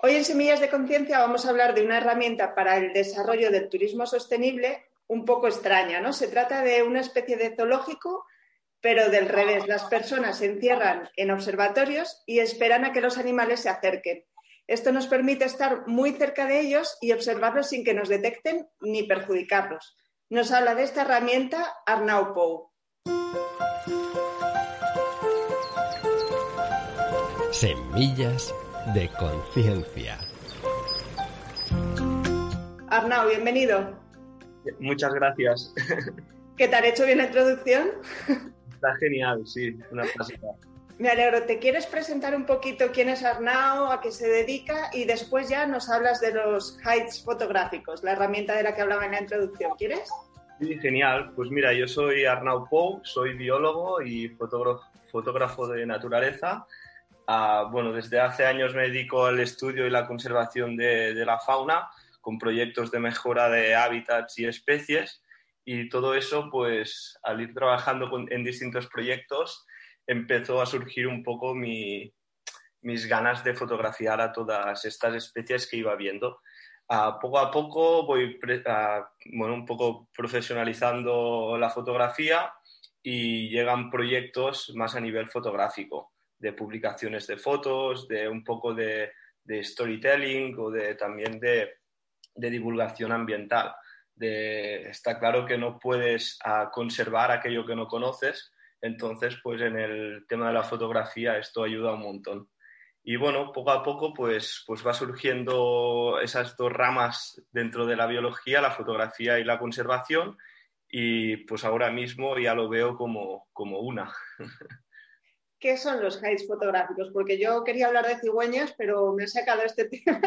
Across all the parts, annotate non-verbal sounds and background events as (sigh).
Hoy en Semillas de Conciencia vamos a hablar de una herramienta para el desarrollo del turismo sostenible un poco extraña, ¿no? Se trata de una especie de zoológico, pero del revés. Las personas se encierran en observatorios y esperan a que los animales se acerquen. Esto nos permite estar muy cerca de ellos y observarlos sin que nos detecten ni perjudicarlos. Nos habla de esta herramienta Arnau Pou. Semillas de conciencia. Arnau, bienvenido. Muchas gracias. ¿Qué tal? ¿Hecho bien la introducción? Está genial, sí, una clásica. Me alegro. ¿Te quieres presentar un poquito quién es Arnau, a qué se dedica y después ya nos hablas de los heights fotográficos, la herramienta de la que hablaba en la introducción? ¿Quieres? Sí, genial. Pues mira, yo soy Arnau Pou, soy biólogo y fotógrafo, fotógrafo de naturaleza bueno, desde hace años me dedico al estudio y la conservación de, la fauna con proyectos de mejora de hábitats y especies y todo eso, pues al ir trabajando en distintos proyectos, empezó a surgir un poco mis ganas de fotografiar a todas estas especies que iba viendo. poco a poco voy bueno, un poco profesionalizando la fotografía y llegan proyectos más a nivel fotográfico de publicaciones de fotos, de un poco de, storytelling o de, también de, divulgación ambiental. está claro que no puedes ah, conservar aquello que no conoces, entonces pues en el tema de la fotografía esto ayuda un montón. Y bueno, poco a poco pues, pues va surgiendo esas dos ramas dentro de la biología, la fotografía y la conservación, y pues ahora mismo ya lo veo como, como una. (laughs) ¿qué son los heights fotográficos? Porque yo quería hablar de cigüeñas, pero me ha sacado este tema.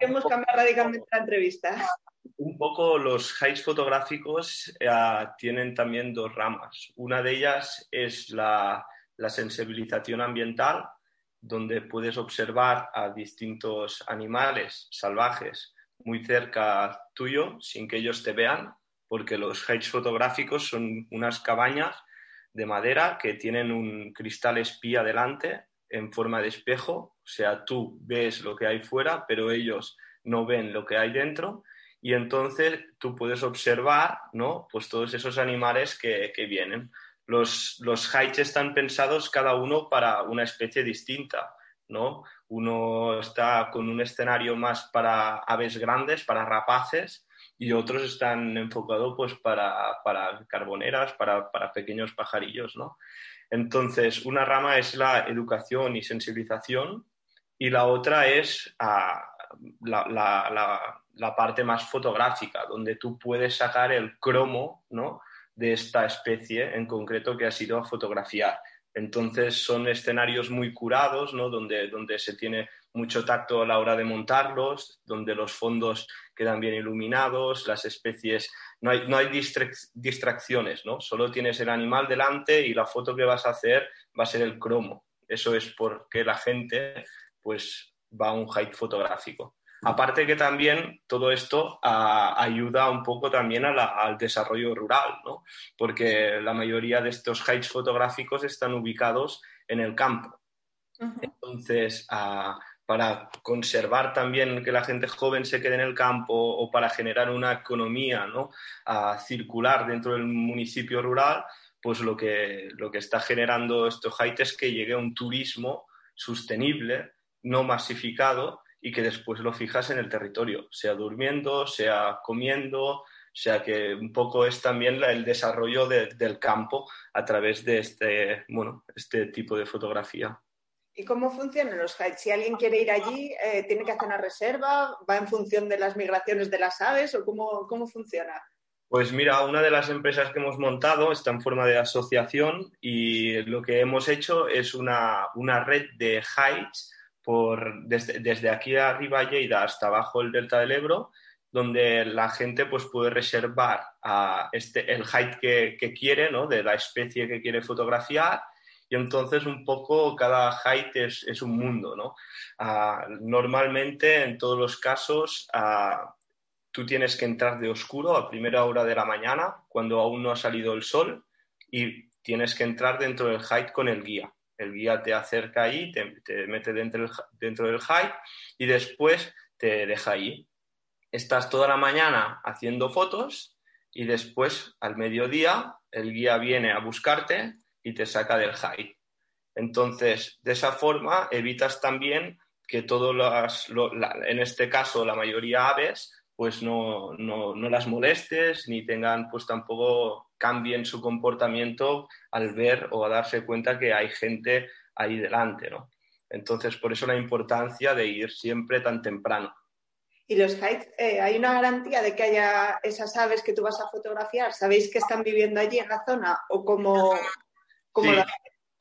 Hemos cambiado radicalmente la entrevista. Un poco los heights fotográficos eh, tienen también dos ramas. Una de ellas es la, la sensibilización ambiental, donde puedes observar a distintos animales salvajes muy cerca tuyo sin que ellos te vean, porque los heights fotográficos son unas cabañas de madera que tienen un cristal espía delante en forma de espejo, o sea, tú ves lo que hay fuera, pero ellos no ven lo que hay dentro y entonces tú puedes observar, ¿no? Pues todos esos animales que, vienen. Los, los están pensados cada uno para una especie distinta, ¿no? Uno está con un escenario más para aves grandes, para rapaces, y otros están enfocados pues para, carboneras, para, pequeños pajarillos, ¿no? Entonces, una rama es la educación y sensibilización y la otra es ah, la, parte más fotográfica, donde tú puedes sacar el cromo, ¿no? de esta especie en concreto que has ido a fotografiar. Entonces son escenarios muy curados, ¿no? donde, donde se tiene mucho tacto a la hora de montarlos, donde los fondos quedan bien iluminados, las especies, no hay, no hay distracciones, ¿no? Solo tienes el animal delante y la foto que vas a hacer va a ser el cromo. Eso es porque la gente pues va a un height fotográfico. Aparte que también todo esto ayuda un poco también al desarrollo rural, ¿no? porque la mayoría de estos heights fotográficos están ubicados en el campo. Entonces, para conservar también que la gente joven se quede en el campo o para generar una economía ¿no? circular dentro del municipio rural, pues lo que, lo que está generando estos heights es que llegue un turismo sostenible, no masificado y que después lo fijas en el territorio, sea durmiendo, sea comiendo, sea que un poco es también el desarrollo del campo a través de este, bueno, este tipo de fotografía. ¿Y cómo funcionan los heights? Si alguien quiere ir allí, eh, ¿tiene que hacer una reserva? ¿Va en función de las migraciones de las aves o cómo, cómo funciona? Pues mira, una de las empresas que hemos montado está en forma de asociación y lo que hemos hecho es una, red de heights por, desde, aquí arriba Lleida hasta abajo el Delta del Ebro, donde la gente pues, puede reservar este, el height que, quiere, ¿no? de la especie que quiere fotografiar y entonces un poco cada height es, un mundo, ¿no? Ah, normalmente en todos los casos ah, tú tienes que entrar de oscuro a primera hora de la mañana, cuando aún no ha salido el sol, y tienes que entrar dentro del hike con el guía. El guía te acerca ahí, te, mete dentro del, dentro del hike y después te deja ahí. Estás toda la mañana haciendo fotos y después, al mediodía, el guía viene a buscarte y te saca del hike. Entonces, de esa forma evitas también que todas las, en este caso la mayoría aves, pues no, no, no, las molestes ni tengan, pues tampoco cambien su comportamiento al ver o a darse cuenta que hay gente ahí delante, ¿no? Entonces, por eso la importancia de ir siempre tan temprano. ¿Y los hikes, eh, hay una garantía de que haya esas aves que tú vas a fotografiar? ¿Sabéis que están viviendo allí en la zona o cómo, cómo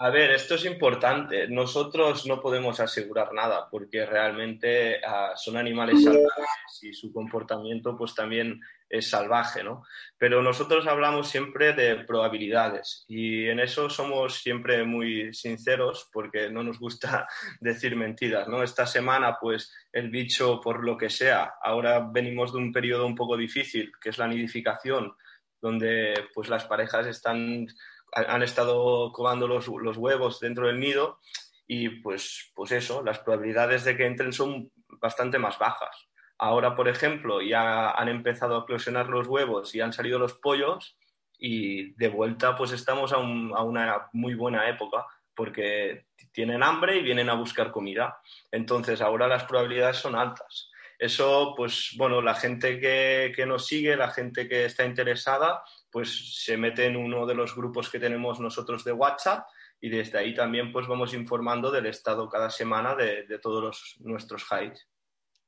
a ver, esto es importante. Nosotros no podemos asegurar nada porque realmente ah, son animales salvajes y su comportamiento pues también es salvaje, ¿no? Pero nosotros hablamos siempre de probabilidades y en eso somos siempre muy sinceros porque no nos gusta (laughs) decir mentiras, ¿no? Esta semana pues el bicho por lo que sea, ahora venimos de un periodo un poco difícil que es la nidificación donde pues las parejas están han estado cobando los, huevos dentro del nido y pues, pues eso, las probabilidades de que entren son bastante más bajas. Ahora, por ejemplo, ya han empezado a eclosionar los huevos y han salido los pollos y de vuelta pues estamos a, a una muy buena época porque tienen hambre y vienen a buscar comida. Entonces, ahora las probabilidades son altas. Eso, pues bueno, la gente que, que, nos sigue, la gente que está interesada, pues se mete en uno de los grupos que tenemos nosotros de WhatsApp y desde ahí también pues vamos informando del estado cada semana de, todos los, nuestros hides.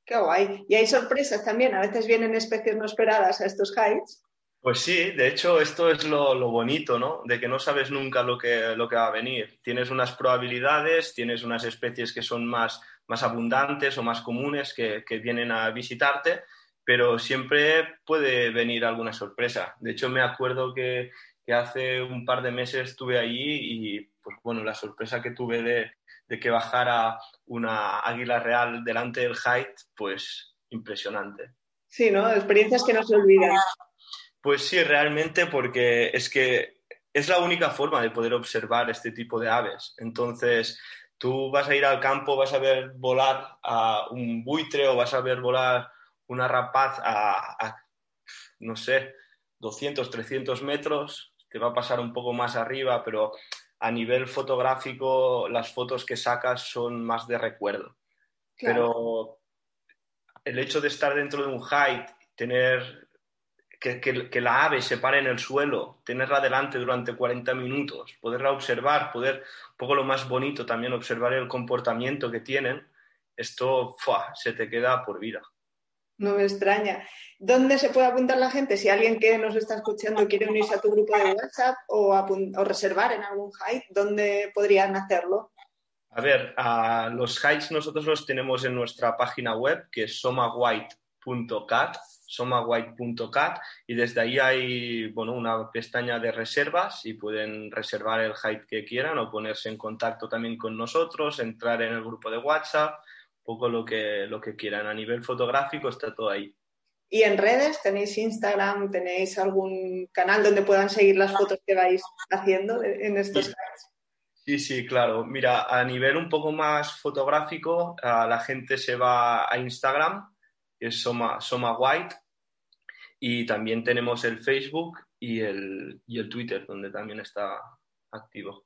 Qué guay. Y hay sorpresas también, a veces vienen especies no esperadas a estos hides. Pues sí, de hecho esto es lo, bonito, ¿no? De que no sabes nunca lo que, lo que va a venir. Tienes unas probabilidades, tienes unas especies que son más, más abundantes o más comunes que, que vienen a visitarte pero siempre puede venir alguna sorpresa. De hecho, me acuerdo que, hace un par de meses estuve allí y, pues bueno, la sorpresa que tuve de, que bajara una águila real delante del height, pues impresionante. Sí, ¿no? Experiencias que no se olvidan. Pues sí, realmente, porque es que es la única forma de poder observar este tipo de aves. Entonces, tú vas a ir al campo, vas a ver volar a un buitre o vas a ver volar una rapaz a, no sé, 200, 300 metros, te va a pasar un poco más arriba, pero a nivel fotográfico las fotos que sacas son más de recuerdo. Pero el hecho de estar dentro de un height, tener que, que, la ave se pare en el suelo, tenerla delante durante 40 minutos, poderla observar, poder, un poco lo más bonito también, observar el comportamiento que tienen, esto se te queda por vida. No me extraña. ¿Dónde se puede apuntar la gente? Si alguien que nos está escuchando quiere unirse a tu grupo de WhatsApp o, reservar en algún hike, ¿dónde podrían hacerlo? A ver, los hikes nosotros los tenemos en nuestra página web, que es somawhite.cat, somawhite.cat, y desde ahí hay bueno, una pestaña de reservas y pueden reservar el hike que quieran o ponerse en contacto también con nosotros, entrar en el grupo de WhatsApp poco lo que, lo que quieran. A nivel fotográfico está todo ahí. ¿Y en redes tenéis Instagram? ¿Tenéis algún canal donde puedan seguir las fotos que vais haciendo en estos sí. Sí, sí, claro. Mira, a nivel un poco más fotográfico, la gente se va a Instagram, que es Soma, Soma White, y también tenemos el Facebook y el, y el Twitter, donde también está activo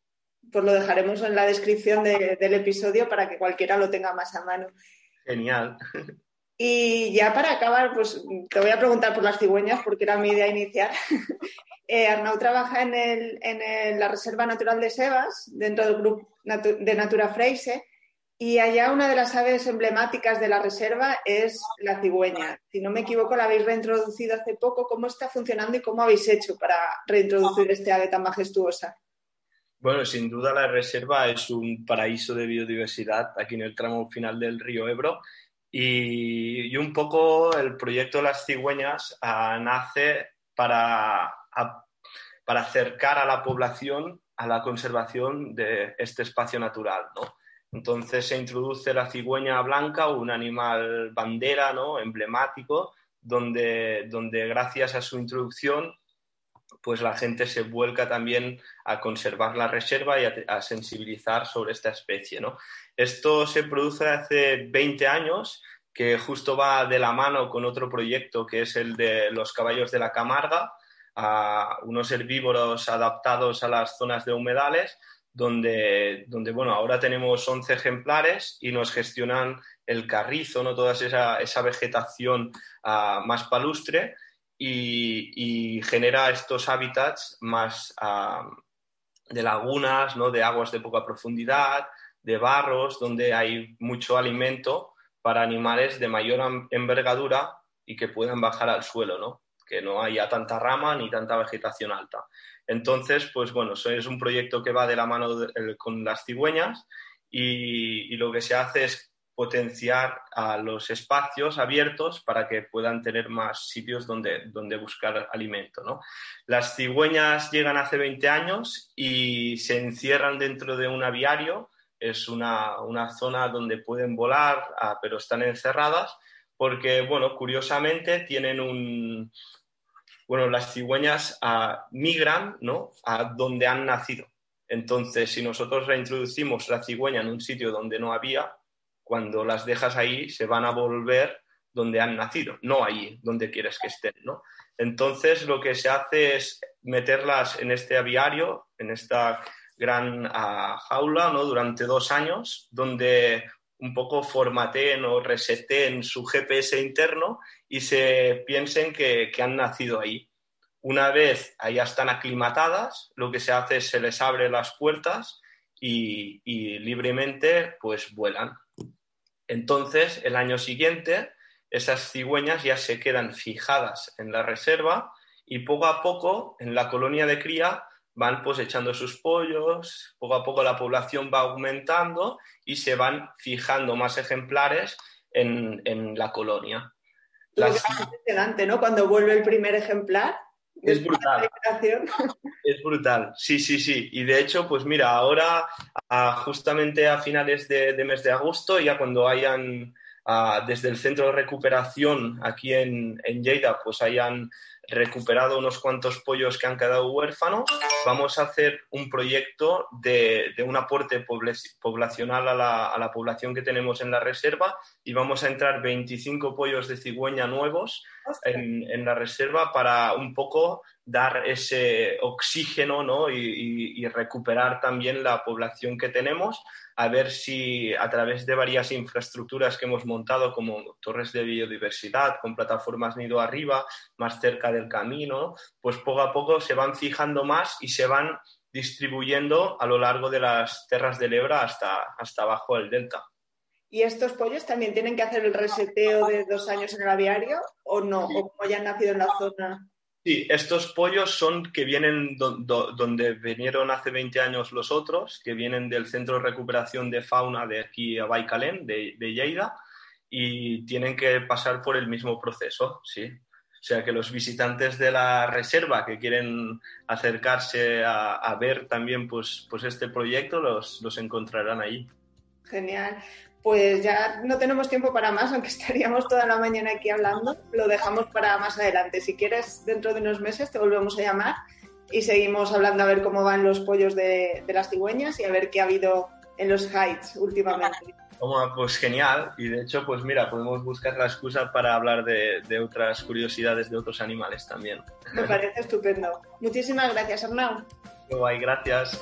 pues lo dejaremos en la descripción del episodio para que cualquiera lo tenga más a mano. Genial. (laughs) Y ya para acabar, pues te voy a preguntar por las cigüeñas porque era mi idea inicial. (laughs) eh, Arnau trabaja en, el, en la Reserva Natural de Sebas, dentro del grupo de Natura Freise. Y allá una de las aves emblemáticas de la reserva es la cigüeña. Si no me equivoco, la habéis reintroducido hace poco. ¿Cómo está funcionando y cómo habéis hecho para reintroducir este ave tan majestuosa? Bueno, sin duda la reserva es un paraíso de biodiversidad aquí en el tramo final del río Ebro y, un poco el proyecto de las cigüeñas ah, nace para, para acercar a la población a la conservación de este espacio natural, ¿no? Entonces se introduce la cigüeña blanca, un animal bandera, ¿no? emblemático, donde, donde gracias a su introducción pues la gente se vuelca también a conservar la reserva y a, sensibilizar sobre esta especie. ¿no? Esto se produce hace 20 años, que justo va de la mano con otro proyecto que es el de los caballos de la Camarga, unos herbívoros adaptados a las zonas de humedales, donde, donde bueno, ahora tenemos 11 ejemplares y nos gestionan el carrizo, ¿no? toda esa, esa vegetación uh, más palustre y, genera estos hábitats más ah, de lagunas, ¿no? de aguas de poca profundidad, de barros, donde hay mucho alimento para animales de mayor envergadura y que puedan bajar al suelo, ¿no? que no haya tanta rama ni tanta vegetación alta. Entonces, pues bueno, es un proyecto que va de la mano con las cigüeñas y, lo que se hace es potenciar a los espacios abiertos para que puedan tener más sitios donde, donde buscar alimento. ¿no? Las cigüeñas llegan hace 20 años y se encierran dentro de un aviario. Es una, una zona donde pueden volar, ah, pero están encerradas porque, bueno, curiosamente tienen un... Bueno, las cigüeñas ah, migran ¿no? a donde han nacido. Entonces, si nosotros reintroducimos la cigüeña en un sitio donde no había, cuando las dejas ahí se van a volver donde han nacido, no ahí donde quieres que estén, ¿no? Entonces lo que se hace es meterlas en este aviario, en esta gran ah, jaula, ¿no? Durante dos años, donde un poco formateen o reseten su GPS interno y se piensen que, han nacido ahí. Una vez allá están aclimatadas, lo que se hace es se les abre las puertas y, y libremente pues vuelan. Entonces, el año siguiente, esas cigüeñas ya se quedan fijadas en la reserva y poco a poco en la colonia de cría van pues echando sus pollos, poco a poco la población va aumentando y se van fijando más ejemplares en, la colonia. Es impresionante, ¿no? Cuando vuelve el primer ejemplar. Es brutal. (laughs) Es brutal, sí, sí, sí. Y de hecho, pues mira, ahora justamente a finales de, mes de agosto, ya cuando hayan desde el centro de recuperación aquí en, en Lleida, pues hayan recuperado unos cuantos pollos que han quedado huérfanos, vamos a hacer un proyecto de, un aporte poblacional a la, población que tenemos en la reserva y vamos a entrar 25 pollos de cigüeña nuevos en, la reserva para un poco dar ese oxígeno ¿no? y, recuperar también la población que tenemos, a ver si a través de varias infraestructuras que hemos montado, como torres de biodiversidad, con plataformas nido arriba, más cerca del camino, pues poco a poco se van fijando más y se van distribuyendo a lo largo de las terras del Ebra hasta, hasta abajo del delta. ¿Y estos pollos también tienen que hacer el reseteo de dos años en el aviario o no? ¿O como ya han nacido en la zona? Sí, estos pollos son que vienen donde vinieron hace 20 años los otros, que vienen del Centro de Recuperación de Fauna de aquí a Baicalén, de, de Lleida, y tienen que pasar por el mismo proceso, sí. O sea que los visitantes de la reserva que quieren acercarse a, ver también pues, pues este proyecto los, los encontrarán ahí. Genial pues ya no tenemos tiempo para más, aunque (laughs) estaríamos toda la mañana aquí hablando. Lo dejamos para más adelante. Si quieres, dentro de unos meses te volvemos a llamar y seguimos hablando a ver cómo van los pollos de, las cigüeñas y a ver qué ha habido en los heights últimamente. pues genial. Y de hecho, pues mira, podemos buscar la excusa para hablar de, de otras curiosidades de otros animales también. Me parece estupendo. Muchísimas gracias, Arnau. Guay, gracias.